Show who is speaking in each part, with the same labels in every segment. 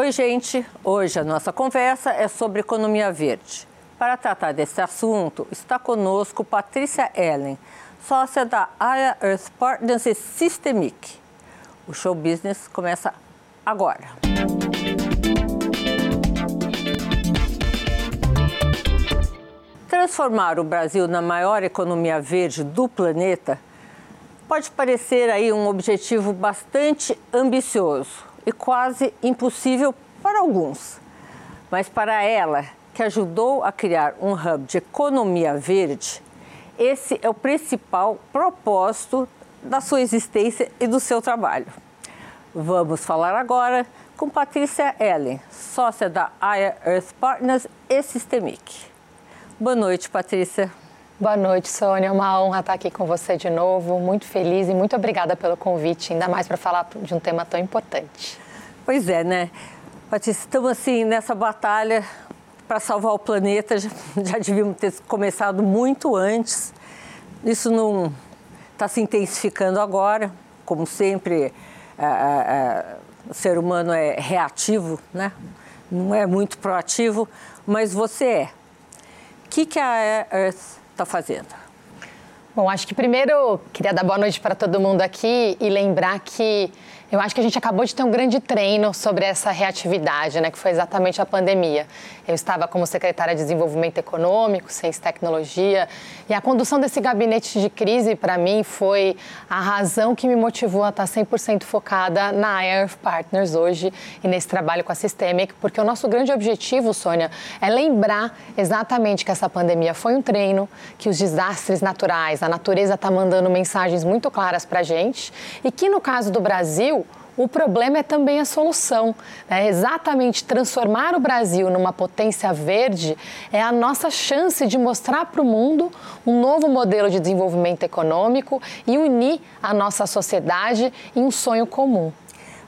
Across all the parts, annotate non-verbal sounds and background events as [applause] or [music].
Speaker 1: Oi, gente. Hoje a nossa conversa é sobre economia verde. Para tratar desse assunto, está conosco Patrícia Ellen, sócia da Aya Earth Partners e Systemic. O show business começa agora. Transformar o Brasil na maior economia verde do planeta pode parecer aí um objetivo bastante ambicioso e quase impossível para alguns. Mas para ela, que ajudou a criar um hub de economia verde, esse é o principal propósito da sua existência e do seu trabalho. Vamos falar agora com Patrícia Ellen, sócia da Aya Earth Partners e Systemic. Boa noite, Patrícia.
Speaker 2: Boa noite, Sônia. É uma honra estar aqui com você de novo. Muito feliz e muito obrigada pelo convite, ainda mais para falar de um tema tão importante.
Speaker 1: Pois é, né? Patrícia, estamos assim nessa batalha para salvar o planeta. Já, devíamos ter começado muito antes. Isso não está se intensificando agora, como sempre. A, a, o ser humano é reativo, né? Não é muito proativo, mas você é. O que, que a Earth está fazendo?
Speaker 2: Bom, acho que primeiro queria dar boa noite para todo mundo aqui e lembrar que eu acho que a gente acabou de ter um grande treino sobre essa reatividade, né, que foi exatamente a pandemia. Eu estava como secretária de Desenvolvimento Econômico, Ciência e Tecnologia, e a condução desse gabinete de crise, para mim, foi a razão que me motivou a estar 100% focada na Earth Partners hoje e nesse trabalho com a Systemic, porque o nosso grande objetivo, Sônia, é lembrar exatamente que essa pandemia foi um treino, que os desastres naturais, a natureza está mandando mensagens muito claras para a gente, e que no caso do Brasil, o problema é também a solução. Né? Exatamente transformar o Brasil numa potência verde é a nossa chance de mostrar para o mundo um novo modelo de desenvolvimento econômico e unir a nossa sociedade em um sonho comum.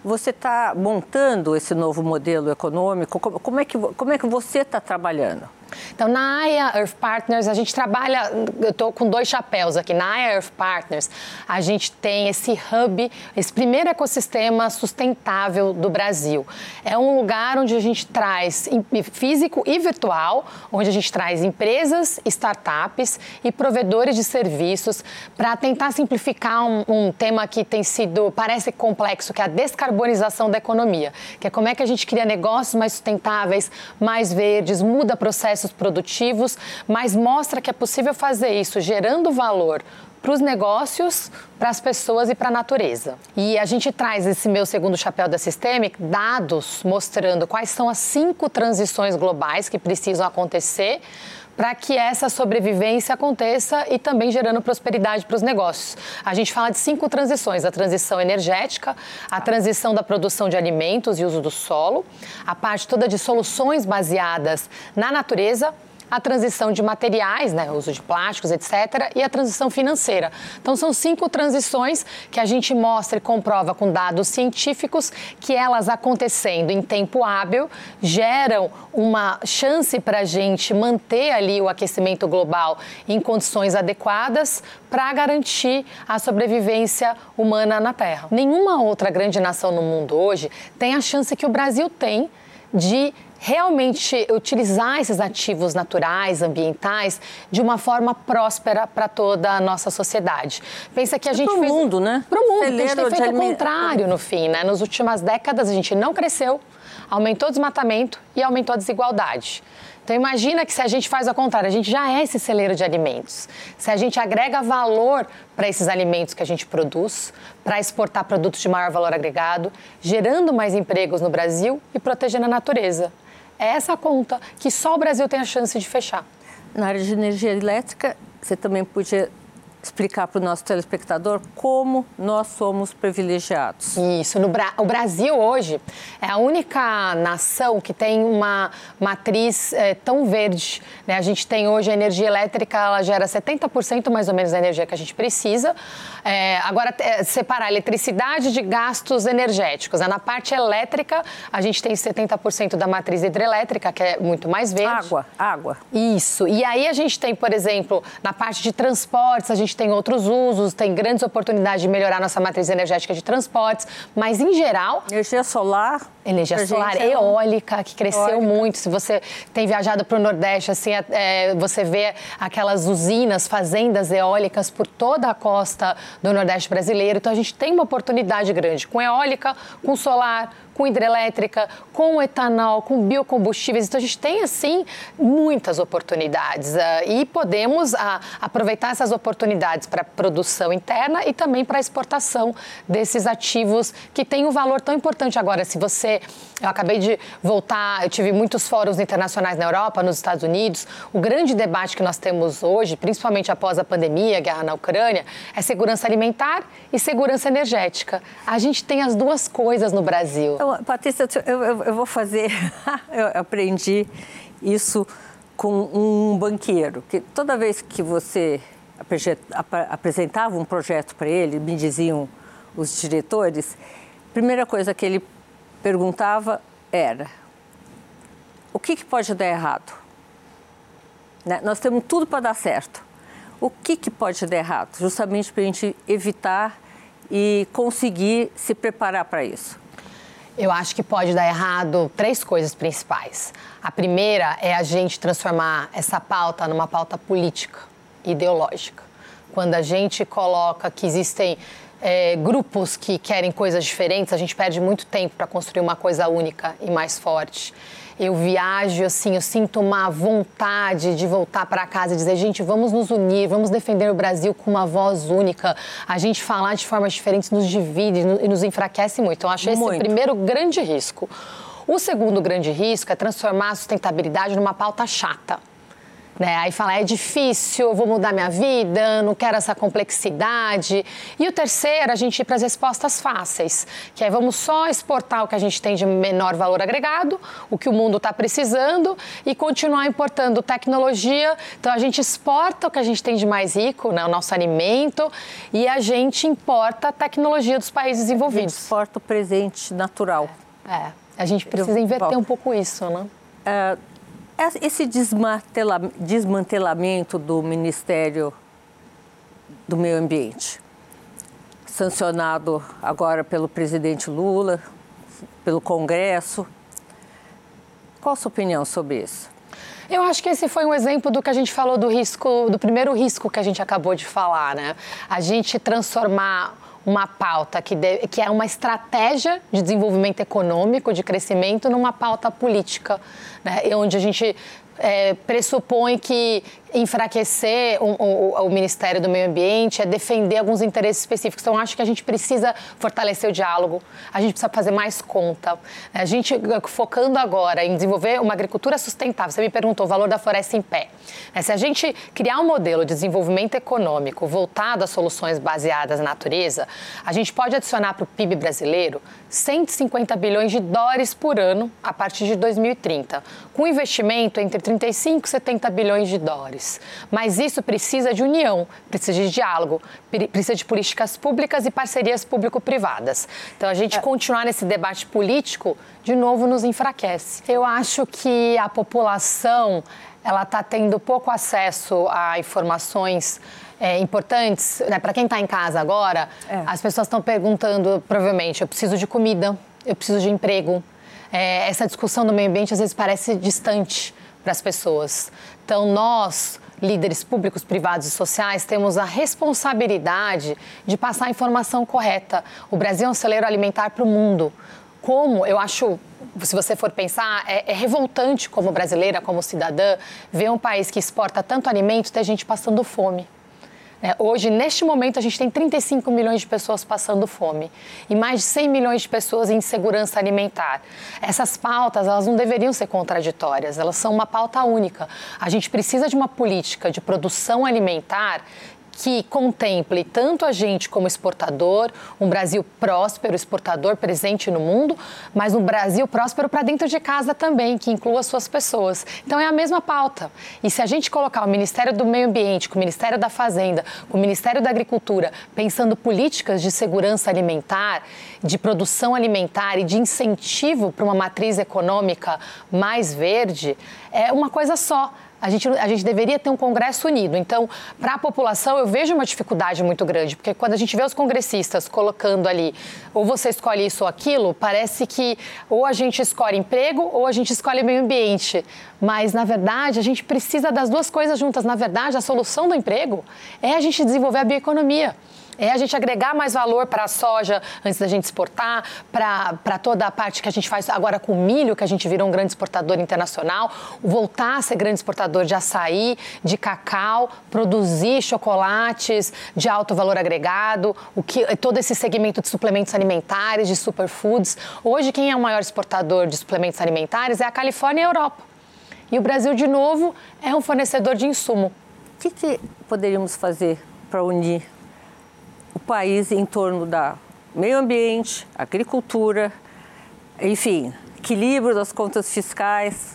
Speaker 1: Você está montando esse novo modelo econômico? Como é que, como é que você está trabalhando?
Speaker 2: Então, na AIA Earth Partners, a gente trabalha, eu estou com dois chapéus aqui. Na AIA Earth Partners, a gente tem esse hub, esse primeiro ecossistema sustentável do Brasil. É um lugar onde a gente traz físico e virtual, onde a gente traz empresas, startups e provedores de serviços para tentar simplificar um, um tema que tem sido, parece complexo, que é a descarbonização da economia, que é como é que a gente cria negócios mais sustentáveis, mais verdes, muda processos processos produtivos, mas mostra que é possível fazer isso gerando valor para os negócios, para as pessoas e para a natureza. E a gente traz esse meu segundo chapéu da Systemic, dados mostrando quais são as cinco transições globais que precisam acontecer para que essa sobrevivência aconteça e também gerando prosperidade para os negócios. A gente fala de cinco transições: a transição energética, a transição da produção de alimentos e uso do solo, a parte toda de soluções baseadas na natureza a transição de materiais, né, uso de plásticos, etc., e a transição financeira. Então, são cinco transições que a gente mostra e comprova com dados científicos que elas acontecendo em tempo hábil geram uma chance para a gente manter ali o aquecimento global em condições adequadas para garantir a sobrevivência humana na Terra. Nenhuma outra grande nação no mundo hoje tem a chance que o Brasil tem de realmente utilizar esses ativos naturais, ambientais, de uma forma próspera para toda a nossa sociedade. Pensa que a gente
Speaker 1: pro
Speaker 2: fez...
Speaker 1: mundo, né?
Speaker 2: Para o mundo. Celeiro a gente tem feito o contrário no fim, né? Nas últimas décadas a gente não cresceu, aumentou o desmatamento e aumentou a desigualdade. Então imagina que se a gente faz ao contrário, a gente já é esse celeiro de alimentos. Se a gente agrega valor para esses alimentos que a gente produz, para exportar produtos de maior valor agregado, gerando mais empregos no Brasil e protegendo a natureza. É essa conta que só o Brasil tem a chance de fechar.
Speaker 1: Na área de energia elétrica, você também podia explicar para o nosso telespectador como nós somos privilegiados.
Speaker 2: Isso. No Bra o Brasil hoje é a única nação que tem uma matriz é, tão verde. Né? A gente tem hoje a energia elétrica, ela gera 70% mais ou menos da energia que a gente precisa. É, agora, é, separar eletricidade de gastos energéticos. Né? Na parte elétrica, a gente tem 70% da matriz hidrelétrica, que é muito mais verde.
Speaker 1: Água, água.
Speaker 2: Isso. E aí a gente tem, por exemplo, na parte de transportes, a gente gente tem outros usos, tem grandes oportunidades de melhorar nossa matriz energética de transportes, mas em geral.
Speaker 1: Energia solar.
Speaker 2: Energia solar, é eólica, que cresceu eólica. muito. Se você tem viajado para o Nordeste, assim, é, é, você vê aquelas usinas, fazendas eólicas por toda a costa do Nordeste brasileiro. Então a gente tem uma oportunidade grande com eólica, com solar, com hidrelétrica, com etanol, com biocombustíveis. Então a gente tem assim muitas oportunidades uh, e podemos uh, aproveitar essas oportunidades para produção interna e também para exportação desses ativos que têm um valor tão importante agora. Se você, eu acabei de voltar, eu tive muitos fóruns internacionais na Europa, nos Estados Unidos. O grande debate que nós temos hoje, principalmente após a pandemia, a guerra na Ucrânia, é segurança alimentar e segurança energética. A gente tem as duas coisas no Brasil.
Speaker 1: Patrícia, eu, eu, eu vou fazer. [laughs] eu aprendi isso com um banqueiro, que toda vez que você apresentava um projeto para ele, me diziam os diretores, a primeira coisa que ele perguntava era: o que, que pode dar errado? Né? Nós temos tudo para dar certo. O que, que pode dar errado? Justamente para a gente evitar e conseguir se preparar para isso.
Speaker 2: Eu acho que pode dar errado três coisas principais. A primeira é a gente transformar essa pauta numa pauta política, ideológica. Quando a gente coloca que existem é, grupos que querem coisas diferentes, a gente perde muito tempo para construir uma coisa única e mais forte eu viajo, assim, eu sinto uma vontade de voltar para casa e dizer, gente, vamos nos unir, vamos defender o Brasil com uma voz única. A gente falar de formas diferentes nos divide e nos enfraquece muito. Eu acho esse o primeiro grande risco. O segundo grande risco é transformar a sustentabilidade numa pauta chata. Né? Aí fala, é difícil, vou mudar minha vida, não quero essa complexidade. E o terceiro, a gente ir para as respostas fáceis, que é vamos só exportar o que a gente tem de menor valor agregado, o que o mundo está precisando, e continuar importando tecnologia. Então a gente exporta o que a gente tem de mais rico, né? o nosso alimento, e a gente importa a tecnologia dos países gente
Speaker 1: exporta o presente natural.
Speaker 2: É, a gente precisa inverter um pouco isso, né?
Speaker 1: Uh, esse desmantelamento do Ministério do Meio Ambiente, sancionado agora pelo presidente Lula, pelo Congresso, qual a sua opinião sobre isso?
Speaker 2: Eu acho que esse foi um exemplo do que a gente falou do risco, do primeiro risco que a gente acabou de falar, né? A gente transformar uma pauta que, deve, que é uma estratégia de desenvolvimento econômico, de crescimento, numa pauta política, né? onde a gente é, pressupõe que enfraquecer o, o, o, Ministério do Meio Ambiente é defender alguns interesses específicos. Então, acho que a gente precisa fortalecer o diálogo, a gente precisa fazer mais conta. A gente, focando agora em desenvolver uma agricultura sustentável, você me perguntou o valor da floresta em pé. É, se a gente criar um modelo de desenvolvimento econômico voltado a soluções baseadas na natureza, a gente pode adicionar para o PIB brasileiro 150 bilhões de dólares por ano a partir de 2030, com investimento entre 35 e 70 bilhões de dólares. Mas isso precisa de união, precisa de diálogo, precisa de políticas públicas e parcerias público-privadas. Então, a gente é. continuar nesse debate político, de novo, nos enfraquece. Eu acho que a população ela está tendo pouco acesso a informações é, importantes. Né? Para quem está em casa agora, é. as pessoas estão perguntando, provavelmente, eu preciso de comida, eu preciso de emprego. É, essa discussão do meio ambiente às vezes parece distante para as pessoas. Então, nós, líderes públicos, privados e sociais, temos a responsabilidade de passar a informação correta. O Brasil é um celeiro alimentar para o mundo. Como eu acho, se você for pensar, é, é, revoltante como brasileira, como cidadã, ver um país que exporta tanto alimento ter gente passando fome. É, hoje, neste momento, a gente tem 35 milhões de pessoas passando fome e mais de 100 milhões de pessoas em insegurança alimentar. Essas pautas, elas não deveriam ser contraditórias, elas são uma pauta única. A gente precisa de uma política de produção alimentar que contemple tanto a gente como exportador, um Brasil próspero, exportador presente no mundo, mas um Brasil próspero para dentro de casa também, que inclua suas pessoas. Então é a mesma pauta. E se a gente colocar o Ministério do Meio Ambiente, com o Ministério da Fazenda, com o Ministério da Agricultura, pensando políticas de segurança alimentar, de produção alimentar e de incentivo para uma matriz econômica mais verde, é uma coisa só A gente, a gente deveria ter um Congresso unido. Então, para a população, eu vejo uma dificuldade muito grande, porque quando a gente vê os congressistas colocando ali, ou você escolhe isso ou aquilo, parece que ou a gente escolhe emprego ou a gente escolhe meio ambiente. Mas, na verdade, a gente precisa das duas coisas juntas. Na verdade, a solução do emprego é a gente desenvolver a bioeconomia é a gente agregar mais valor para a soja antes da gente exportar, para toda a parte que a gente faz agora com o milho, que a gente virou um grande exportador internacional, voltar a ser grande exportador de açaí, de cacau, produzir chocolates de alto valor agregado, o que todo esse segmento de suplementos alimentares, de superfoods. Hoje quem é o maior exportador de suplementos alimentares é a Califórnia e a Europa. E o Brasil, de novo, é um fornecedor de insumo.
Speaker 1: O que, que poderíamos fazer para unir o país em torno da meio ambiente, agricultura, enfim, equilíbrio das contas fiscais.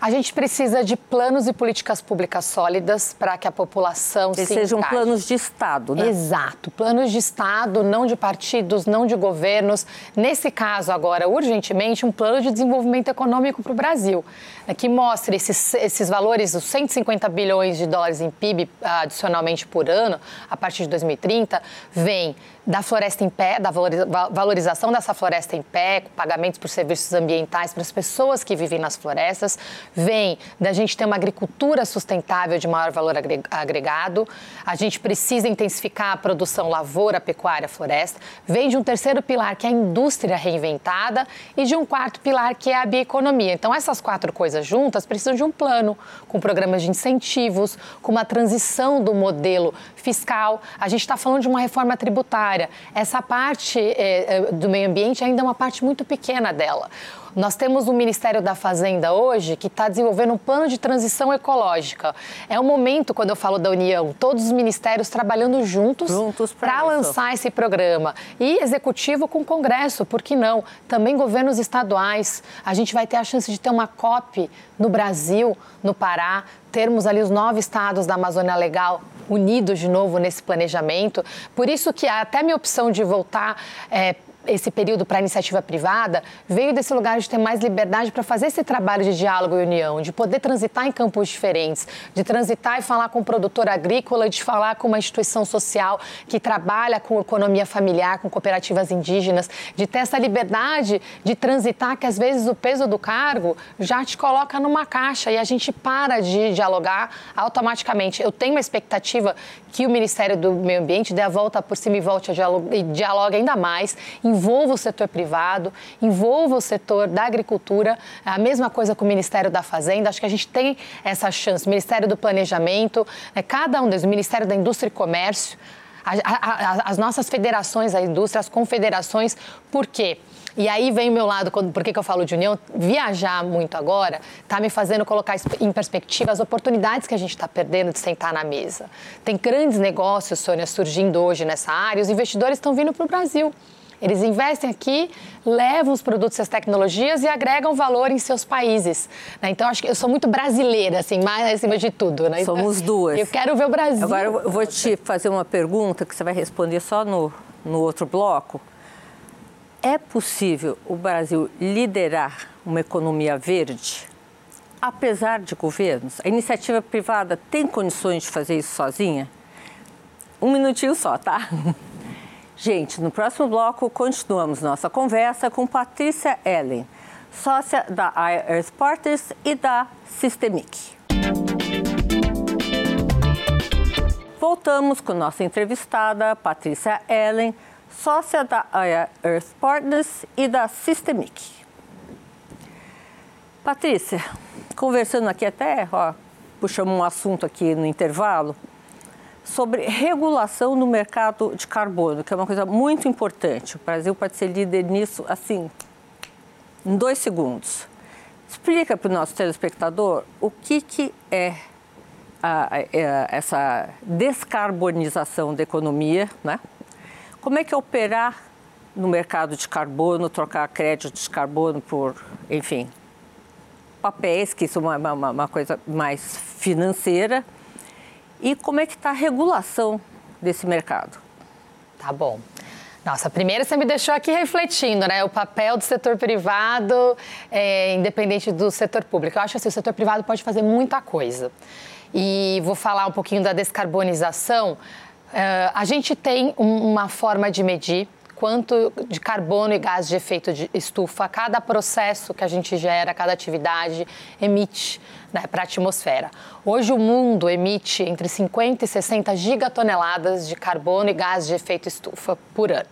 Speaker 2: A gente precisa de planos e políticas públicas sólidas para que a população
Speaker 1: que
Speaker 2: se
Speaker 1: sejam
Speaker 2: encaixe.
Speaker 1: planos de Estado, né?
Speaker 2: Exato, planos de Estado, não de partidos, não de governos. Nesse caso agora, urgentemente, um plano de desenvolvimento econômico para o Brasil, né, que mostre esses, esses valores, os 150 bilhões de dólares em PIB adicionalmente por ano, a partir de 2030, vem da floresta em pé, da valorização dessa floresta em pé, pagamentos por serviços ambientais para as pessoas que vivem nas florestas, vem da gente ter uma agricultura sustentável de maior valor agregado, a gente precisa intensificar a produção lavoura, pecuária, floresta, vem de um terceiro pilar que é a indústria reinventada e de um quarto pilar que é a bioeconomia. Então essas quatro coisas juntas precisam de um plano com programas de incentivos, com uma transição do modelo fiscal. A gente está falando de uma reforma tributária. Essa parte é, do meio ambiente ainda é uma parte muito pequena dela. Nós temos o Ministério da Fazenda hoje que está desenvolvendo um plano de transição ecológica. É o momento, quando eu falo da União, todos os ministérios trabalhando juntos, juntos para lançar esse programa. E executivo com Congresso, por que não? Também governos estaduais. A gente vai ter a chance de ter uma COP no Brasil, no Pará, termos ali os nove estados da Amazônia Legal unidos de novo nesse planejamento. Por isso que até minha opção de voltar é, esse período para a iniciativa privada veio desse lugar de ter mais liberdade para fazer esse trabalho de diálogo e união, de poder transitar em campos diferentes, de transitar e falar com o produtor agrícola, de falar com uma instituição social que trabalha com economia familiar, com cooperativas indígenas, de ter essa liberdade de transitar, que às vezes o peso do cargo já te coloca numa caixa e a gente para de dialogar automaticamente. Eu tenho uma expectativa que o Ministério do Meio Ambiente dê a volta por cima e volte a dialogar, ainda mais envolva o setor privado, envolva o setor da agricultura, a mesma coisa com o Ministério da Fazenda. Acho que a gente tem essa chance. Ministério do Planejamento, né, cada um deles, o Ministério da Indústria e Comércio, a, a, a, as nossas federações, a indústria, as confederações, por quê? E aí vem o meu lado, quando, por que, eu falo de união? Viajar muito agora está me fazendo colocar em perspectiva as oportunidades que a gente está perdendo de sentar na mesa. Tem grandes negócios, Sônia, surgindo hoje nessa área os investidores estão vindo para o Brasil. Eles investem aqui, levam os produtos e as tecnologias e agregam valor em seus países. Né? Então, acho que eu sou muito brasileira, assim, mais acima de tudo. Né?
Speaker 1: Somos duas.
Speaker 2: Eu quero ver o Brasil.
Speaker 1: Agora, eu vou te fazer uma pergunta que você vai responder só no, no outro bloco. É possível o Brasil liderar uma economia verde? Apesar de governos, a iniciativa privada tem condições de fazer isso sozinha? Um minutinho só, tá? [laughs] Gente, no próximo bloco continuamos nossa conversa com Patrícia Ellen, sócia da Earth Partners e da Systemic. Voltamos com nossa entrevistada Patrícia Ellen, sócia da Earth Partners e da Systemic. Patrícia, conversando aqui até, ó, puxamos um assunto aqui no intervalo, sobre regulação no mercado de carbono, que é uma coisa muito importante. O Brasil pode ser líder nisso, assim, em dois segundos. Explica para o nosso telespectador o que, que é, a, a, é essa descarbonização da economia, né? Como é que é operar no mercado de carbono, trocar crédito de carbono por, enfim, papéis, que isso é uma, uma, uma coisa mais financeira, e como é que está a regulação desse mercado?
Speaker 2: Tá bom. Nossa, primeiro você me deixou aqui refletindo, né? O papel do setor privado, é, independente do setor público. Eu acho assim, o setor privado pode fazer muita coisa. E vou falar um pouquinho da descarbonização. Uh, a gente tem uma forma de medir quanto de carbono e gás de efeito de estufa cada processo que a gente gera, cada atividade emite né, para a atmosfera. Hoje o mundo emite entre 50 e 60 gigatoneladas de carbono e gás de efeito estufa por ano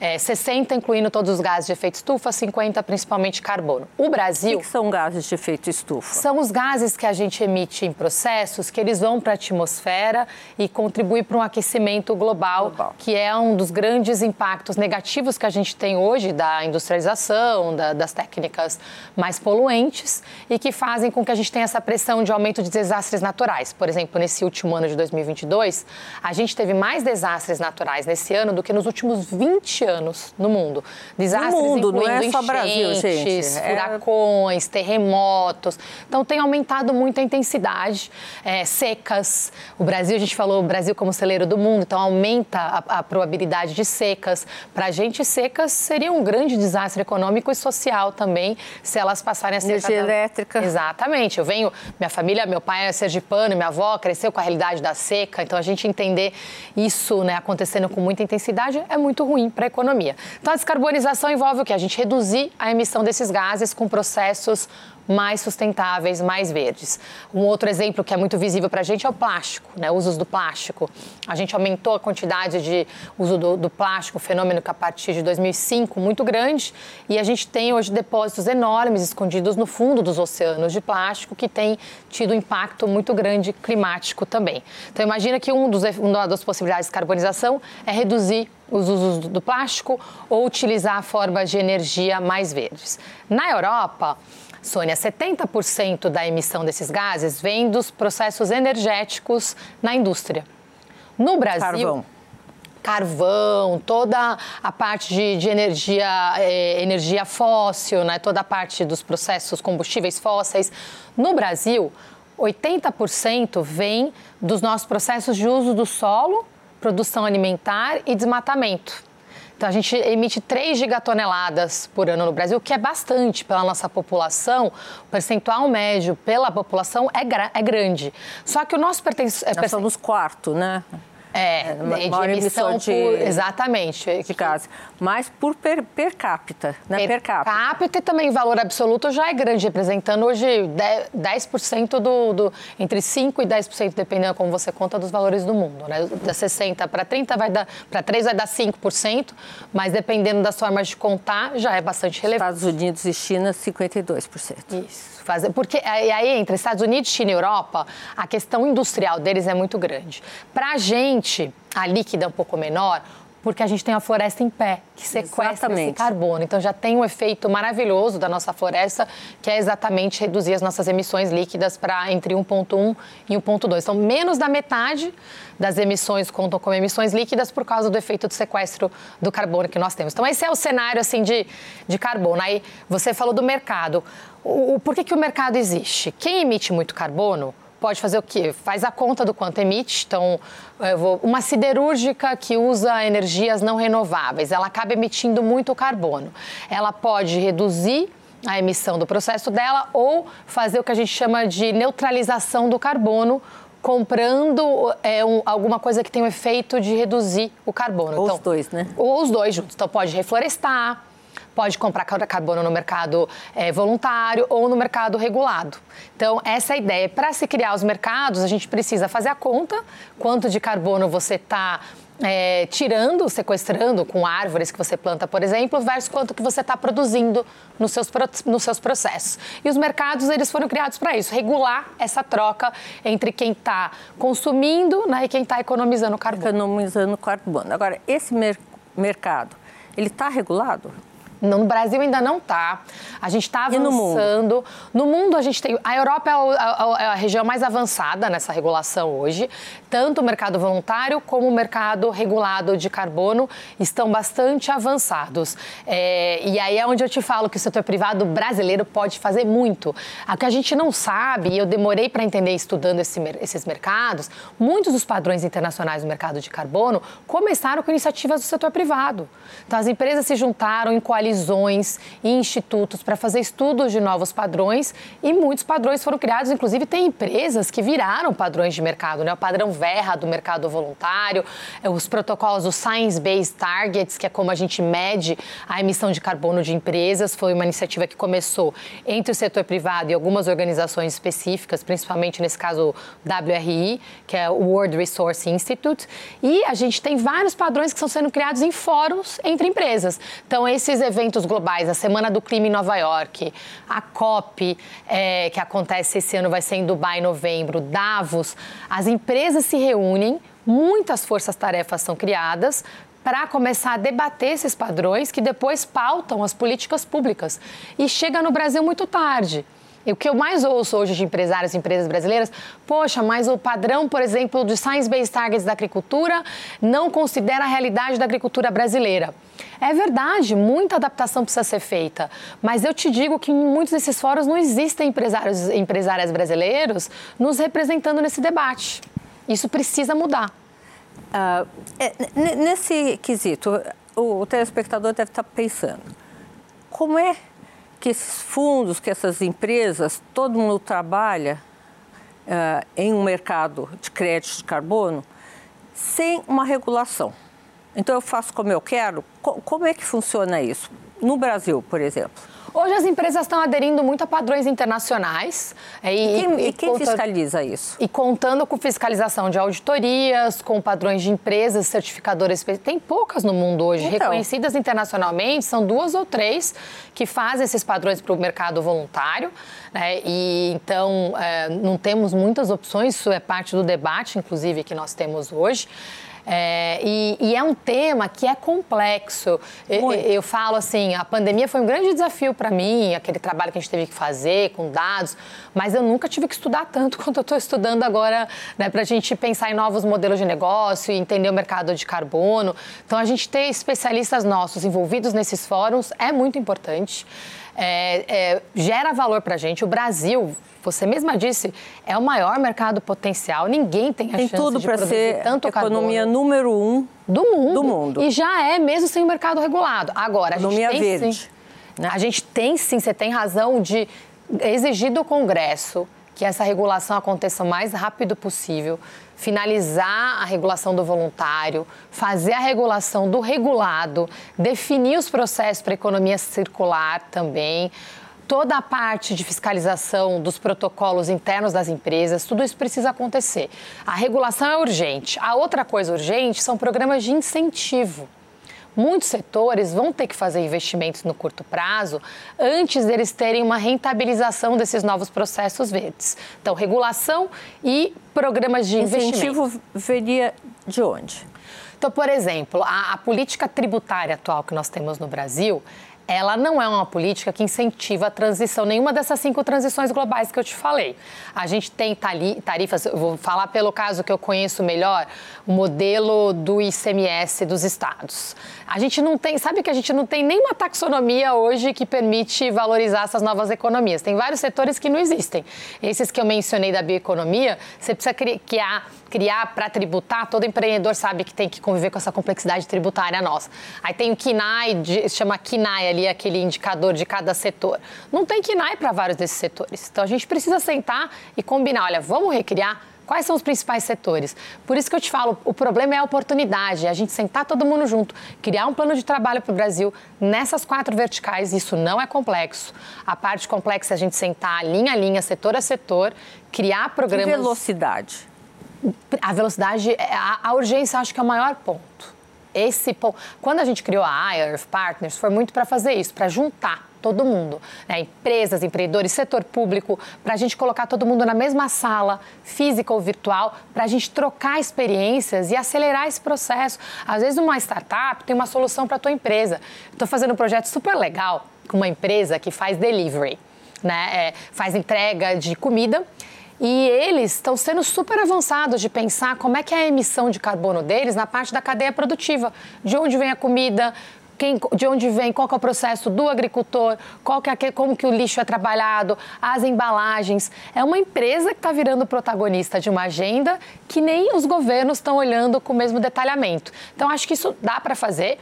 Speaker 2: é, 60 incluindo todos os gases de efeito estufa, 50 principalmente carbono. O Brasil...
Speaker 1: O que, são gases de efeito estufa?
Speaker 2: São os gases que a gente emite em processos que eles vão para a atmosfera e contribuem para um aquecimento global, global, que é um dos grandes impactos negativos que a gente tem hoje da industrialização, da, das técnicas mais poluentes e que fazem com que a gente tenha essa pressão de aumento de desastres naturais. Por exemplo, nesse último ano de 2022, a gente teve mais desastres naturais nesse ano do que nos últimos 20 anos no mundo.
Speaker 1: Desastres no mundo, não é só Brasil, gente.
Speaker 2: É furacões, terremotos. Então tem aumentado muito a intensidade, é, secas. O Brasil, a gente falou, o Brasil como celeiro do mundo, então aumenta a, a probabilidade de secas. Para a gente, secas seria um grande desastre econômico e social também, se elas passarem a ser...
Speaker 1: Energia elétrica.
Speaker 2: Exatamente. Eu venho, minha família, meu pai é sergipano, minha avó cresceu com a realidade da seca, então a gente entender isso né, acontecendo com muita intensidade é muito ruim para a economia. Então, a descarbonização envolve o que? A gente reduzir a emissão desses gases com processos mais sustentáveis, mais verdes. Um outro exemplo que é muito visível para a gente é o plástico, né? usos do plástico. A gente aumentou a quantidade de uso do, do, plástico, fenômeno que a partir de 2005 muito grande, e a gente tem hoje depósitos enormes escondidos no fundo dos oceanos de plástico que tem tido um impacto muito grande climático também. Então imagina que um dos, uma das possibilidades de carbonização é reduzir os usos do plástico ou utilizar formas de energia mais verdes. Na Europa, Sônia, 70% da emissão desses gases vem dos processos energéticos na indústria. No Brasil.
Speaker 1: Carvão.
Speaker 2: Carvão, toda a parte de, de energia, eh, energia fóssil, né? toda a parte dos processos combustíveis fósseis. No Brasil, 80% vem dos nossos processos de uso do solo, produção alimentar e desmatamento. Então, a gente emite 3 gigatoneladas por ano no Brasil, que é bastante pela nossa população. O percentual médio pela população é, é grande. Só que o nosso pertence...
Speaker 1: Nós somos quarto, né?
Speaker 2: É, é de emissão de, por, exatamente.
Speaker 1: De gás. Mas por per, per capita, né? Per,
Speaker 2: per capita. capita e também valor absoluto já é grande, representando hoje 10% do, do entre 5 e 10%, dependendo como você conta, dos valores do mundo. Né? Da 60 para 30 vai dar, para 3 vai dar 5%, mas dependendo das formas de contar, já é bastante relevante.
Speaker 1: Estados Unidos e China, 52%.
Speaker 2: Isso fazer. Porque aí entre Estados Unidos, China e Europa, a questão industrial deles é muito grande. Para a gente, a líquida é um pouco menor, porque a gente tem a floresta em pé, que sequestra exatamente. esse carbono. Então já tem um efeito maravilhoso da nossa floresta, que é exatamente reduzir as nossas emissões líquidas para entre 1,1 e 1,2. Então, menos da metade das emissões contam como emissões líquidas por causa do efeito de sequestro do carbono que nós temos. Então, esse é o cenário assim de, de carbono. Aí você falou do mercado. O, o, por que, que o mercado existe? Quem emite muito carbono pode fazer o quê? Faz a conta do quanto emite. Então, vou, uma siderúrgica que usa energias não renováveis, ela acaba emitindo muito carbono. Ela pode reduzir a emissão do processo dela ou fazer o que a gente chama de neutralização do carbono comprando é, um, alguma coisa que tem o efeito de reduzir o carbono.
Speaker 1: Ou então, os dois, né?
Speaker 2: Ou os dois juntos. Então pode reflorestar, pode comprar carbono no mercado é, voluntário ou no mercado regulado. Então, essa é a ideia. Para se criar os mercados, a gente precisa fazer a conta, quanto de carbono você está é, tirando, sequestrando com árvores que você planta, por exemplo, versus quanto que você está produzindo nos seus, nos seus processos. E os mercados, eles foram criados para isso, regular essa troca entre quem está consumindo né, e quem está economizando carbono.
Speaker 1: Economizando carbono. Agora, esse mer mercado, ele está regulado?
Speaker 2: No Brasil ainda não está. A gente está avançando. No mundo? no mundo? a gente tem. A Europa é a, é a, região mais avançada nessa regulação hoje. Tanto o mercado voluntário como o mercado regulado de carbono estão bastante avançados. É, e aí é onde eu te falo que o setor privado brasileiro pode fazer muito. O que a gente não sabe, e eu demorei para entender estudando esse, esses mercados, muitos dos padrões internacionais do mercado de carbono começaram com iniciativas do setor privado. Então as empresas se juntaram em coalizões coalizões e institutos para fazer estudos de novos padrões e muitos padrões foram criados, inclusive tem empresas que viraram padrões de mercado, né? O padrão Verra do mercado voluntário, é, os protocolos do Science Based Targets, que é como a gente mede a emissão de carbono de empresas, foi uma iniciativa que começou entre o setor privado e algumas organizações específicas, principalmente nesse caso WRI, que é o World Resource Institute, e a gente tem vários padrões que estão sendo criados em fóruns entre empresas. Então esses eventos eventos globais, a Semana do Clima em Nova York, a COP, é, que acontece esse ano, vai ser em Dubai em novembro, Davos, as empresas se reúnem, muitas forças-tarefas são criadas para começar a debater esses padrões que depois pautam as políticas públicas. E chega no Brasil muito tarde. E o que eu mais ouço hoje de empresários e empresas brasileiras, poxa, mas o padrão, por exemplo, de Science Based Targets da agricultura não considera a realidade da agricultura brasileira. É verdade, muita adaptação precisa ser feita, mas eu te digo que em muitos desses fóruns não existem empresários empresárias brasileiros nos representando nesse debate. Isso precisa mudar.
Speaker 1: Uh, é, nesse quesito, o, o telespectador deve estar pensando, como é que esses fundos, que essas empresas, todo mundo trabalha uh, em um mercado de crédito de carbono sem uma regulação. Então eu faço como eu quero. Como é que funciona isso? No Brasil, por exemplo.
Speaker 2: Hoje as empresas estão aderindo muito a padrões internacionais.
Speaker 1: É, e, quem, e quem conta, fiscaliza isso?
Speaker 2: E contando com fiscalização de auditorias, com padrões de empresas certificadoras. Tem poucas no mundo hoje, então. reconhecidas internacionalmente, são duas ou três que fazem esses padrões para o mercado voluntário. Né? E então é, não temos muitas opções, isso é parte do debate, inclusive, que nós temos hoje. É, e, e, é um tema que é complexo. Eu, eu, falo assim, a pandemia foi um grande desafio para mim, aquele trabalho que a gente teve que fazer com dados, mas eu nunca tive que estudar tanto [laughs] quanto eu estou estudando agora, né, para a gente pensar em novos modelos de negócio e entender o mercado de carbono. Então, a gente ter especialistas nossos envolvidos nesses fóruns é muito importante. É, é, gera valor para a gente. O Brasil você mesma disse, é o maior mercado potencial. Ninguém tem a
Speaker 1: tem
Speaker 2: chance
Speaker 1: tudo
Speaker 2: de
Speaker 1: produzir ser
Speaker 2: tanto
Speaker 1: economia número um
Speaker 2: do mundo.
Speaker 1: do mundo.
Speaker 2: E já é mesmo sem o mercado regulado. Agora,
Speaker 1: economia
Speaker 2: a gente
Speaker 1: tem
Speaker 2: verde.
Speaker 1: sim. Né?
Speaker 2: A gente tem sim, você tem razão de exigir do Congresso que essa regulação aconteça o mais rápido possível, finalizar a regulação do voluntário, fazer a regulação do regulado, definir os processos para economia circular também toda a parte de fiscalização dos protocolos internos das empresas, tudo isso precisa acontecer. A regulação é urgente. A outra coisa urgente são programas de incentivo. Muitos setores vão ter que fazer investimentos no curto prazo antes deles terem uma rentabilização desses novos processos verdes. Então, regulação e programas de
Speaker 1: investimento. Incentivo veria de onde?
Speaker 2: Então, por exemplo, a, a política tributária atual que nós temos no Brasil, ela não é uma política que incentiva a transição, nenhuma dessas cinco transições globais que eu te falei. A gente tem tarifas, vou falar pelo caso que eu conheço melhor, o modelo do ICMS dos estados. A gente não tem, sabe que a gente não tem nenhuma taxonomia hoje que permite valorizar essas novas economias. Tem vários setores que não existem. Esses que eu mencionei da bioeconomia, você precisa criar criar para tributar, todo empreendedor sabe que tem que conviver com essa complexidade tributária nossa. Aí tem o KINAI, chama KINAI ali, aquele indicador de cada setor. Não tem KINAI para vários desses setores. Então a gente precisa sentar e combinar, olha, vamos recriar Quais são os principais setores? Por isso que eu te falo, o problema é a oportunidade, é a gente sentar todo mundo junto, criar um plano de trabalho para o Brasil nessas quatro verticais. Isso não é complexo. A parte complexa é a gente sentar linha a linha, setor a setor, criar programas.
Speaker 1: Que velocidade?
Speaker 2: A velocidade, é, a urgência acho que é o maior ponto. Esse ponto. Quando a gente criou a Earth Partners, foi muito para fazer isso, para juntar todo mundo, né? empresas, empreendedores, setor público, para a gente colocar todo mundo na mesma sala, física ou virtual, para a gente trocar experiências e acelerar esse processo. Às vezes, uma startup tem uma solução para a tua empresa. Estou fazendo um projeto super legal com uma empresa que faz delivery, né? É, faz entrega de comida. E eles estão sendo super avançados de pensar como é que é a emissão de carbono deles na parte da cadeia produtiva. De onde vem a comida, quem, de onde vem, qual é o processo do agricultor, qual que é, como que o lixo é trabalhado, as embalagens. É uma empresa que está virando protagonista de uma agenda que nem os governos estão olhando com o mesmo detalhamento. Então, acho que isso dá para fazer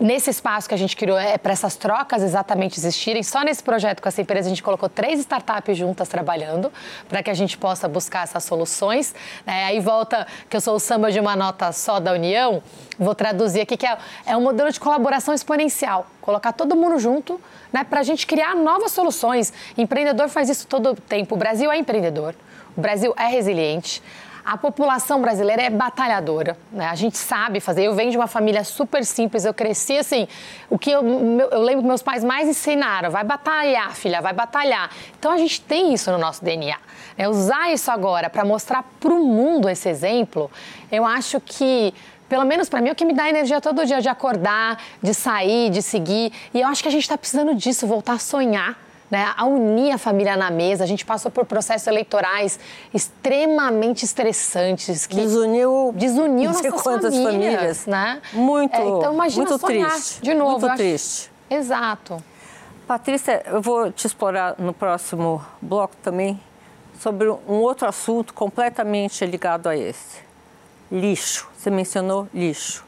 Speaker 2: nesse espaço que a gente criou é para essas trocas exatamente existirem. Só nesse projeto com essa empresa a gente colocou três startups juntas trabalhando para que a gente possa buscar essas soluções. É, aí volta que eu sou o samba de uma nota só da União, vou traduzir aqui que é, é um modelo de colaboração exponencial. Colocar todo mundo junto né, para a gente criar novas soluções. Empreendedor faz isso todo o tempo. O Brasil é empreendedor, o Brasil é resiliente. A população brasileira é batalhadora, né? A gente sabe fazer. Eu venho de uma família super simples, eu cresci assim. O que eu, eu lembro que meus pais mais ensinaram: vai batalhar, filha, vai batalhar. Então a gente tem isso no nosso DNA. É usar isso agora para mostrar para o mundo esse exemplo, eu acho que pelo menos para mim, é o que me dá energia todo dia de acordar, de sair, de seguir. E eu acho que a gente está precisando disso, voltar a sonhar né, a unir a família na mesa. A gente passou por processos eleitorais extremamente estressantes.
Speaker 1: Que desuniu,
Speaker 2: desuniu nossas
Speaker 1: quantas famílias, famílias.
Speaker 2: Né?
Speaker 1: Muito, é, então, imagina muito sonhar triste.
Speaker 2: De novo.
Speaker 1: Muito triste.
Speaker 2: Exato.
Speaker 1: Patrícia, eu vou te explorar no próximo bloco também sobre um outro assunto completamente ligado a esse. Lixo. Você mencionou lixo.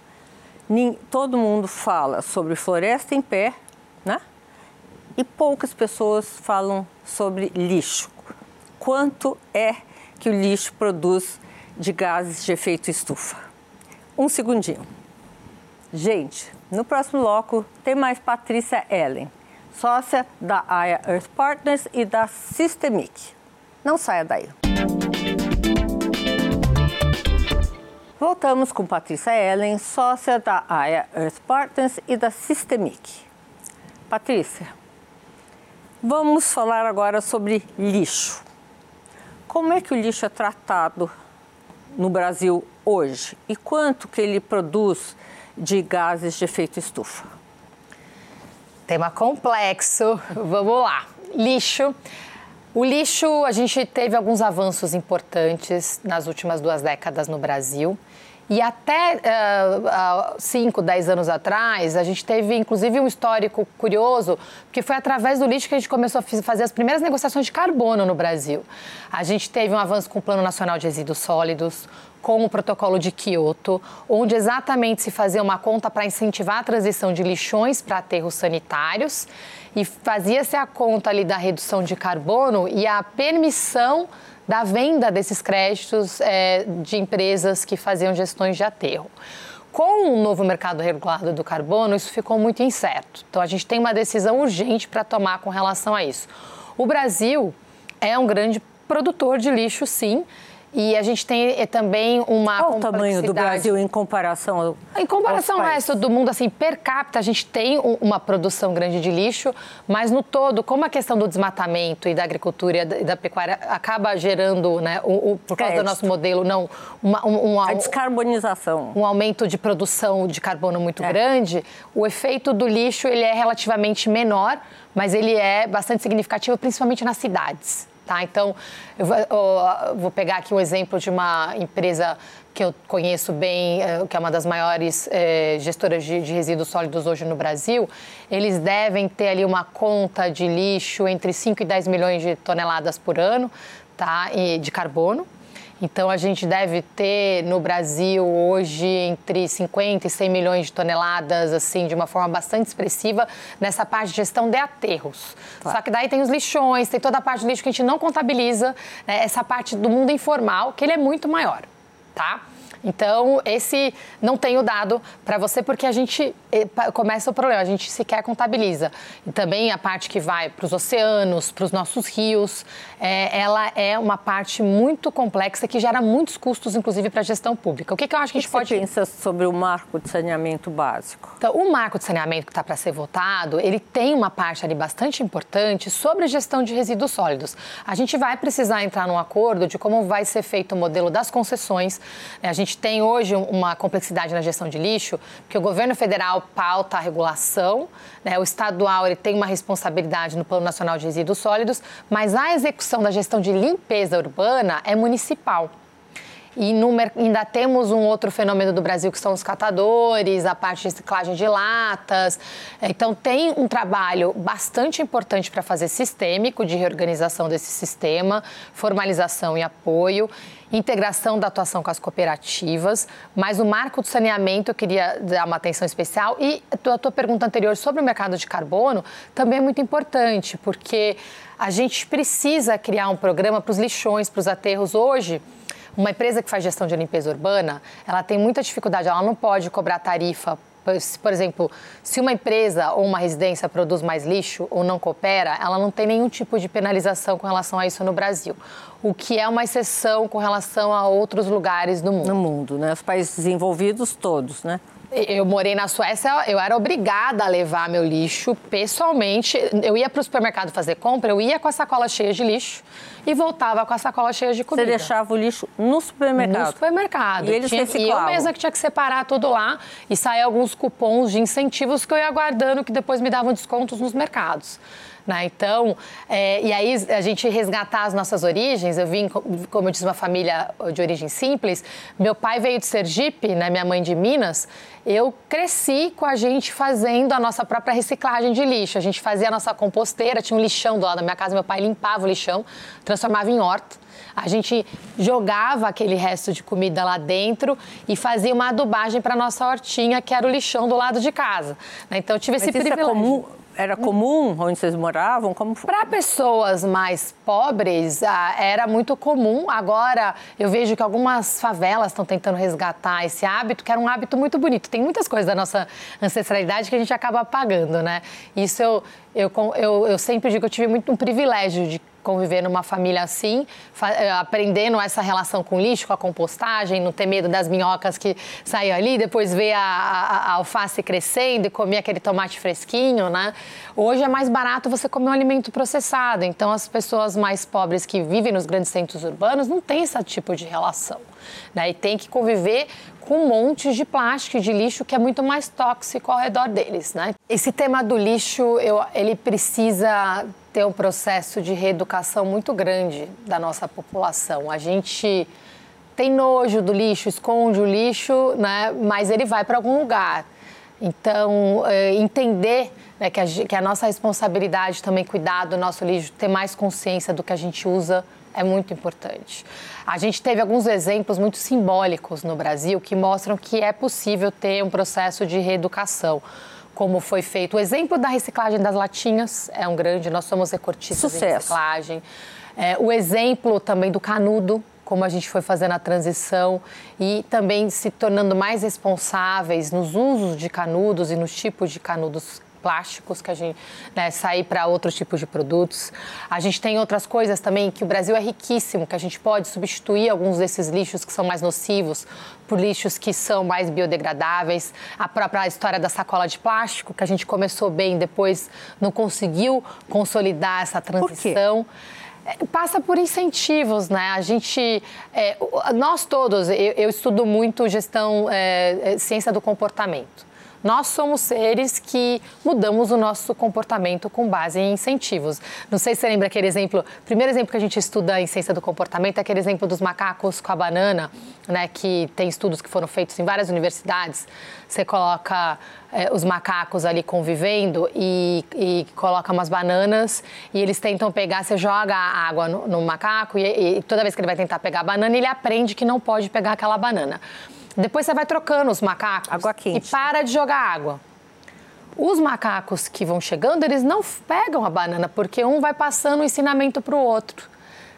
Speaker 1: Todo mundo fala sobre floresta em pé? E poucas pessoas falam sobre lixo. Quanto é que o lixo produz de gases de efeito estufa? Um segundinho. Gente, no próximo bloco tem mais Patrícia Ellen, sócia da Aya Earth Partners e da Systemic. Não saia daí. Voltamos com Patrícia Ellen, sócia da Aya Earth Partners e da Systemic. Patrícia, Vamos falar agora sobre lixo. Como é que o lixo é tratado no Brasil hoje e quanto que ele produz de gases de efeito estufa?
Speaker 2: Tema complexo. Vamos lá. Lixo. O lixo, a gente teve alguns avanços importantes nas últimas duas décadas no Brasil. E até 5, uh, 10 anos atrás, a gente teve inclusive um histórico curioso, porque foi através do lixo que a gente começou a fazer as primeiras negociações de carbono no Brasil. A gente teve um avanço com o Plano Nacional de Resíduos Sólidos, com o protocolo de Kyoto, onde exatamente se fazia uma conta para incentivar a transição de lixões para aterros sanitários e fazia-se a conta ali da redução de carbono e a permissão da venda desses créditos é, de empresas que faziam gestões de aterro. Com o novo mercado regulado do carbono, isso ficou muito incerto. Então, a gente tem uma decisão urgente para tomar com relação a isso. O Brasil é um grande produtor de lixo, sim, e a gente tem eh, também uma
Speaker 1: Qual o tamanho do Brasil em comparação ao
Speaker 2: Em comparação ao resto do mundo, assim, per capita, a gente tem uma produção grande de lixo, mas no todo, como a questão do desmatamento e da agricultura e da, pecuária acaba gerando, né, o, o por causa Crédito. do nosso modelo, não, uma, um, um,
Speaker 1: a descarbonização.
Speaker 2: Um aumento de produção de carbono muito é. grande, o efeito do lixo ele é relativamente menor, mas ele é bastante significativo, principalmente nas cidades. Tá? Então, eu vou, pegar aqui um exemplo de uma empresa que eu conheço bem, eh, que é uma das maiores é, gestoras de, de, resíduos sólidos hoje no Brasil, eles devem ter ali uma conta de lixo entre 5 e 10 milhões de toneladas por ano tá? E de carbono. Então, a gente deve ter no Brasil hoje entre 50 e 100 milhões de toneladas, assim, de uma forma bastante expressiva, nessa parte de gestão de aterros. Claro. Só que daí tem os lixões, tem toda a parte do lixo que a gente não contabiliza, né? essa parte do mundo informal, que ele é muito maior, tá? Então, esse não tenho dado para você porque a gente eh, começa o problema, a gente sequer contabiliza. E também a parte que vai para os oceanos, para os nossos rios, é, ela é uma parte muito complexa que gera muitos custos, inclusive para a gestão pública. O que, que eu acho que a gente
Speaker 1: que
Speaker 2: pode.
Speaker 1: Você pensa sobre o marco de saneamento básico?
Speaker 2: Então, o marco de saneamento que está para ser votado, ele tem uma parte ali bastante importante sobre gestão de resíduos sólidos. A gente vai precisar entrar num acordo de como vai ser feito o modelo das concessões. Né? A gente tem hoje uma complexidade na gestão de lixo, porque o governo federal pauta a regulação, né? o estadual ele tem uma responsabilidade no Plano Nacional de Resíduos Sólidos, mas a execução da gestão de limpeza urbana é municipal. E no, ainda temos um outro fenômeno do Brasil que são os catadores, a parte de reciclagem de latas. Então, tem um trabalho bastante importante para fazer sistêmico de reorganização desse sistema, formalização e apoio, integração da atuação com as cooperativas. Mas o marco do saneamento, eu queria dar uma atenção especial. E a tua pergunta anterior sobre o mercado de carbono também é muito importante, porque a gente precisa criar um programa para os lixões, para os aterros hoje uma empresa que faz gestão de limpeza urbana, ela tem muita dificuldade, ela não pode cobrar tarifa por exemplo, se uma empresa ou uma residência produz mais lixo ou não coopera, ela não tem nenhum tipo de penalização com relação a isso no Brasil. O que é uma exceção com relação a outros lugares do mundo.
Speaker 1: No mundo, né? Os países desenvolvidos todos, né?
Speaker 2: Eu morei na Suécia, eu era obrigada a levar meu lixo pessoalmente. Eu ia para o supermercado fazer compra, eu ia com a sacola cheia de lixo e voltava com a sacola cheia de comida.
Speaker 1: Você deixava o lixo no supermercado?
Speaker 2: No supermercado.
Speaker 1: E eles tinha?
Speaker 2: E eu mesma que tinha que separar tudo lá e sair alguns cupons de incentivos que eu ia guardando que depois me davam descontos nos mercados. Né? Então, é, e aí a gente resgatar as nossas origens. Eu vim, como eu disse, uma família de origem simples. Meu pai veio de Sergipe, né? minha mãe de Minas. Eu cresci com a gente fazendo a nossa própria reciclagem de lixo. A gente fazia a nossa composteira, tinha um lixão do lado da minha casa. Meu pai limpava o lixão, transformava em horta. A gente jogava aquele resto de comida lá dentro e fazia uma adubagem para nossa hortinha, que era o lixão do lado de casa. Né? Então eu tive
Speaker 1: Mas
Speaker 2: esse
Speaker 1: isso
Speaker 2: privilégio.
Speaker 1: É comum era comum onde vocês moravam? Como...
Speaker 2: Para pessoas mais pobres, ah, era muito comum. Agora, eu vejo que algumas favelas estão tentando resgatar esse hábito, que era um hábito muito bonito. Tem muitas coisas da nossa ancestralidade que a gente acaba apagando, né? Isso eu, eu, eu, eu sempre digo que eu tive muito um privilégio de conviver numa família assim, eh, aprendendo essa relação com lixo, com a compostagem, não ter medo das minhocas que saíam ali, depois ver a, a, a, alface crescendo e comer aquele tomate fresquinho, né? Hoje é mais barato você comer um alimento processado, então as pessoas mais pobres que vivem nos grandes centros urbanos não têm esse tipo de relação, né? E tem que conviver com um monte de plástico e de lixo que é muito mais tóxico ao redor deles, né? Esse tema do lixo, eu, ele precisa ter um processo de reeducação muito grande da nossa população. A gente tem nojo do lixo, esconde o lixo, né? mas ele vai para algum lugar. Então, é, entender né, que, a, que, a, nossa responsabilidade também cuidar do nosso lixo, ter mais consciência do que a gente usa é muito importante. A gente teve alguns exemplos muito simbólicos no Brasil que mostram que é possível ter um processo de reeducação como foi feito. O exemplo da reciclagem das latinhas é um grande, nós somos recortistas
Speaker 1: Sucesso.
Speaker 2: em reciclagem. É, o exemplo também do canudo, como a gente foi fazendo a transição e também se tornando mais responsáveis nos usos de canudos e nos tipos de canudos plásticos que a gente né, sair para outros tipos de produtos. A gente tem outras coisas também que o Brasil é riquíssimo, que a gente pode substituir alguns desses lixos que são mais nocivos por lixos que são mais biodegradáveis. A própria história da sacola de plástico, que a gente começou bem, depois não conseguiu consolidar essa transição é, passa por incentivos, né? A gente, é, nós todos, eu, eu, estudo muito gestão, é, é ciência do comportamento. Nós somos seres que mudamos o nosso comportamento com base em incentivos. Não sei se você lembra aquele exemplo, primeiro exemplo que a gente estuda em ciência do comportamento é aquele exemplo dos macacos com a banana, né, que tem estudos que foram feitos em várias universidades. Você coloca é, os macacos ali convivendo e, e, coloca umas bananas e eles tentam pegar, você joga a água no, no macaco e, e toda vez que ele vai tentar pegar a banana, ele aprende que não pode pegar aquela banana. Depois você vai trocando os macacos
Speaker 1: água quente.
Speaker 2: e para de jogar água. Os macacos que vão chegando, eles não pegam a banana, porque um vai passando o ensinamento para o outro.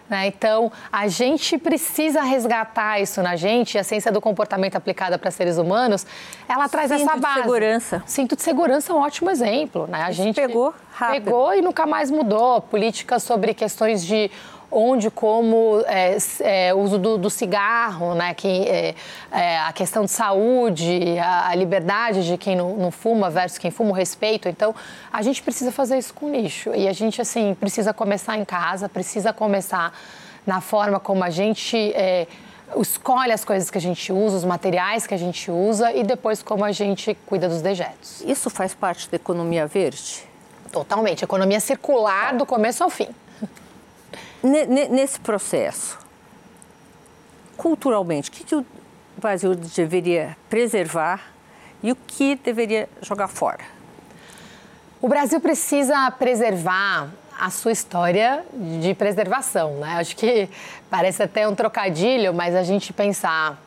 Speaker 2: Né? Então, a gente precisa resgatar isso na gente. A ciência do comportamento aplicada para seres humanos, ela traz
Speaker 1: Cinto
Speaker 2: essa base.
Speaker 1: de segurança.
Speaker 2: Cinto de segurança é um ótimo exemplo. Né? A gente
Speaker 1: pegou rápido.
Speaker 2: Pegou e nunca mais mudou. Políticas sobre questões de onde, como é, é, uso do, do, cigarro, né, que, é, é, a questão de saúde, a, a liberdade de quem não, não, fuma versus quem fuma, o respeito. Então, a gente precisa fazer isso com lixo. E a gente, assim, precisa começar em casa, precisa começar na forma como a gente é, escolhe as coisas que a gente usa, os materiais que a gente usa e depois como a gente cuida dos dejetos.
Speaker 1: Isso faz parte da economia verde?
Speaker 2: Totalmente. Economia circular do começo ao fim
Speaker 1: nesse processo, culturalmente, o que, que o Brasil deveria preservar e o que deveria jogar fora?
Speaker 2: O Brasil precisa preservar a sua história de preservação, né? Acho que parece até um trocadilho, mas a gente pensar.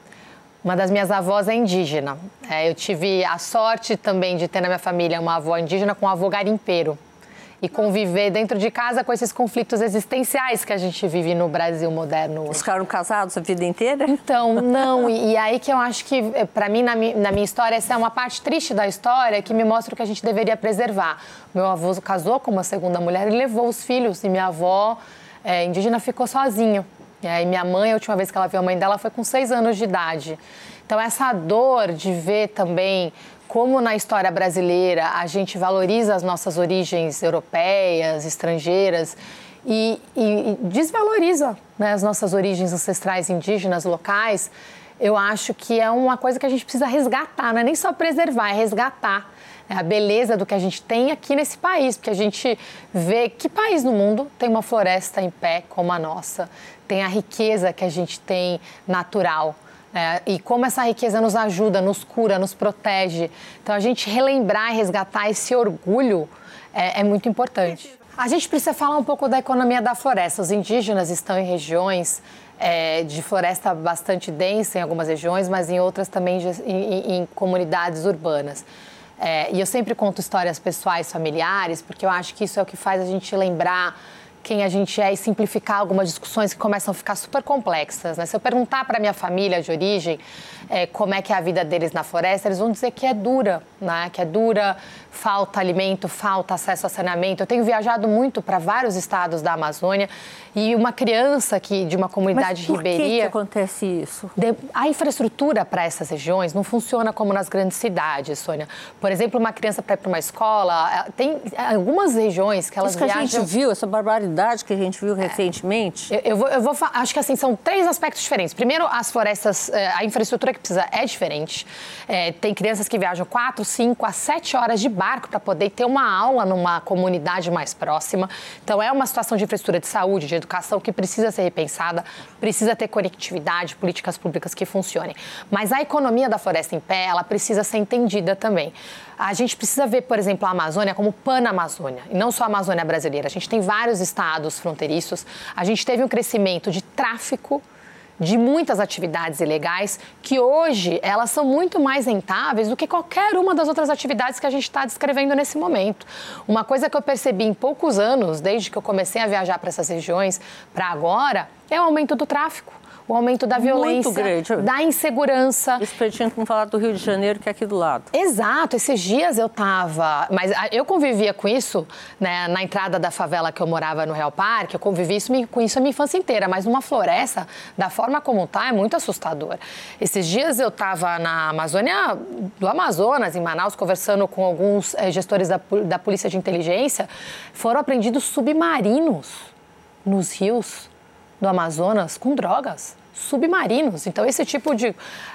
Speaker 2: Uma das minhas avós é indígena. É, eu tive a sorte também de ter na minha família uma avó indígena com um avô garimpeiro e conviver dentro de casa com esses conflitos existenciais que a gente vive no Brasil moderno.
Speaker 1: Eles ficaram casados a vida inteira?
Speaker 2: Então, [laughs] não. E, e aí que eu acho que, eh, para mim, na, na, minha história, essa é uma parte triste da história que me mostra o que a gente deveria preservar. Meu avô casou com uma segunda mulher e levou os filhos, e minha avó é, indígena ficou sozinha. E aí minha mãe, a última vez que ela viu a mãe dela foi com seis anos de idade. Então, essa dor de ver também como na história brasileira a gente valoriza as nossas origens europeias, estrangeiras e, e, desvaloriza né, as nossas origens ancestrais indígenas locais, eu acho que é uma coisa que a gente precisa resgatar, não é nem só preservar, é resgatar é a beleza do que a gente tem aqui nesse país, porque a gente vê que país no mundo tem uma floresta em pé como a nossa, tem a riqueza que a gente tem natural. É, e como essa riqueza nos ajuda, nos cura, nos protege. Então, a gente relembrar e resgatar esse orgulho é, é muito importante. A gente precisa falar um pouco da economia da floresta. Os indígenas estão em regiões é, de floresta bastante densa em algumas regiões, mas em outras também em, em, comunidades urbanas. É, e eu sempre conto histórias pessoais, familiares, porque eu acho que isso é o que faz a gente lembrar quem a gente é e simplificar algumas discussões que começam a ficar super complexas. Né? Se eu perguntar para minha família de origem é, como é que é a vida deles na floresta, eles vão dizer que é dura, né? que é dura, falta alimento, falta acesso a saneamento. Eu tenho viajado muito para vários estados da Amazônia e uma criança que de uma comunidade
Speaker 1: Mas por
Speaker 2: ribeirinha.
Speaker 1: Que, que acontece isso?
Speaker 2: A infraestrutura para essas regiões não funciona como nas grandes cidades, Sônia. Por exemplo, uma criança para ir para uma escola, tem algumas regiões que elas
Speaker 1: isso que
Speaker 2: viajam.
Speaker 1: a gente viu, essa barbaridade que a gente viu recentemente.
Speaker 2: Eu, eu, vou, eu vou, acho que assim são três aspectos diferentes. Primeiro, as florestas, eh, a infraestrutura que precisa é diferente. É, tem crianças que viajam quatro, cinco a sete horas de barco para poder ter uma aula numa comunidade mais próxima. Então, é uma situação de infraestrutura de saúde, de educação que precisa ser repensada, precisa ter conectividade, políticas públicas que funcionem. Mas a economia da floresta em pé, ela precisa ser entendida também. A gente precisa ver, por exemplo, a Amazônia como Pan-Amazônia, e não só a Amazônia brasileira. A gente tem vários estados fronteiriços, a gente teve um crescimento de tráfico de muitas atividades ilegais que hoje elas são muito mais rentáveis do que qualquer uma das outras atividades que a gente está descrevendo nesse momento. Uma coisa que eu percebi em poucos anos, desde que eu comecei a viajar para essas regiões para agora, é o aumento do tráfico o aumento da violência, da insegurança.
Speaker 1: Isso gente não falar do Rio de Janeiro, que é aqui do lado.
Speaker 2: Exato, esses dias eu estava, mas eu convivia com isso, né, na entrada da favela que eu morava no Real Parque, eu convivi isso, com isso a minha infância inteira, mas numa floresta, da forma como está, é muito assustador. Esses dias eu estava na Amazônia, do Amazonas, em Manaus, conversando com alguns é, gestores da, da Polícia de Inteligência, foram apreendidos submarinos nos rios do Amazonas com drogas submarinos. Então, esse tipo de.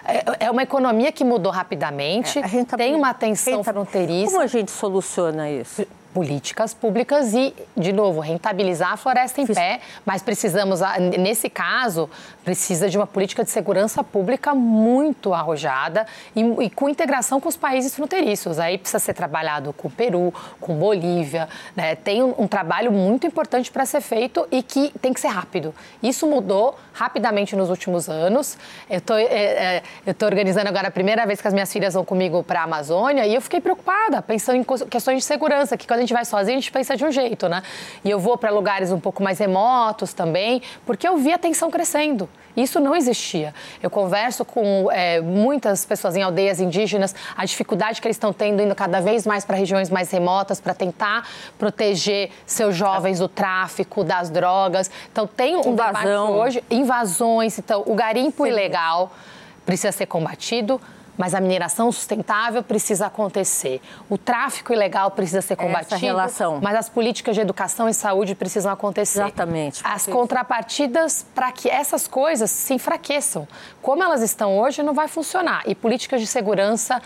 Speaker 2: É, é uma economia que mudou rapidamente, é, tem uma tensão fronteiriça.
Speaker 1: Como a gente soluciona isso?
Speaker 2: Políticas públicas e, de novo, rentabilizar a floresta em pé, mas precisamos, nesse caso, precisa de uma política de segurança pública muito arrojada e, e com integração com os países fronteiriços. Aí precisa ser trabalhado com o Peru, com Bolívia, né? tem um, um trabalho muito importante para ser feito e que tem que ser rápido. Isso mudou rapidamente nos últimos anos. Eu tô, é, é, estou organizando agora a primeira vez que as minhas filhas vão comigo para a Amazônia e eu fiquei preocupada, pensando em questões de segurança, que quando gente vai sozinho, a gente pensa de um jeito, né? E eu vou para lugares um pouco mais remotos também, porque eu vi a tensão crescendo. Isso não existia. Eu converso com é, muitas pessoas em aldeias indígenas, a dificuldade que eles estão tendo indo cada vez mais para regiões mais remotas para tentar proteger seus jovens do tráfico, das drogas. Então tem um
Speaker 1: Invasão.
Speaker 2: debate hoje, invasões, então o garimpo Sim. ilegal precisa ser combatido mas a mineração sustentável precisa acontecer. O tráfico ilegal precisa ser combatido.
Speaker 1: Essa relação.
Speaker 2: Mas as políticas de educação e saúde precisam acontecer.
Speaker 1: Exatamente.
Speaker 2: As contrapartidas para que essas coisas se enfraqueçam. Como elas estão hoje, não vai funcionar. E políticas de segurança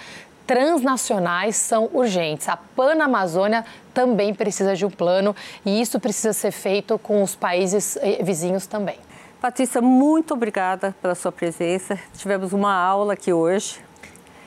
Speaker 2: transnacionais são urgentes. A Panamazônia também precisa de um plano e isso precisa ser feito com os países eh, vizinhos também.
Speaker 1: Patrícia, muito obrigada pela sua presença. Tivemos uma aula aqui hoje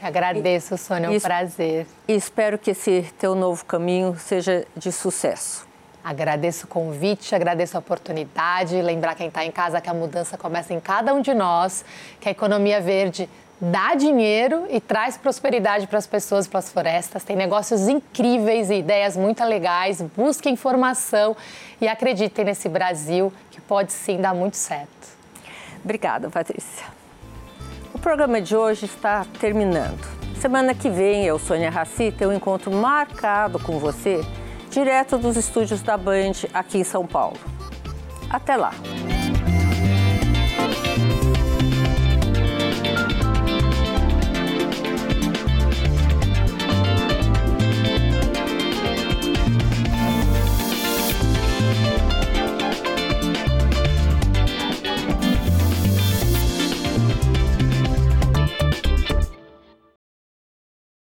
Speaker 2: Agradeço, Sônia, é um prazer.
Speaker 1: E espero que esse teu novo caminho seja de sucesso.
Speaker 2: Agradeço o convite, agradeço a oportunidade. Lembrar quem está em casa que a mudança começa em cada um de nós, que a economia verde dá dinheiro e traz prosperidade para as pessoas e para as florestas. Tem negócios incríveis e ideias muito legais. Busquem informação e acreditem nesse Brasil que pode sim dar muito certo.
Speaker 1: Obrigada, Patrícia. O programa de hoje está terminando. Semana que vem, eu, Sônia Raci, tenho um encontro marcado com você, direto dos estúdios da Band, aqui em São Paulo. Até lá!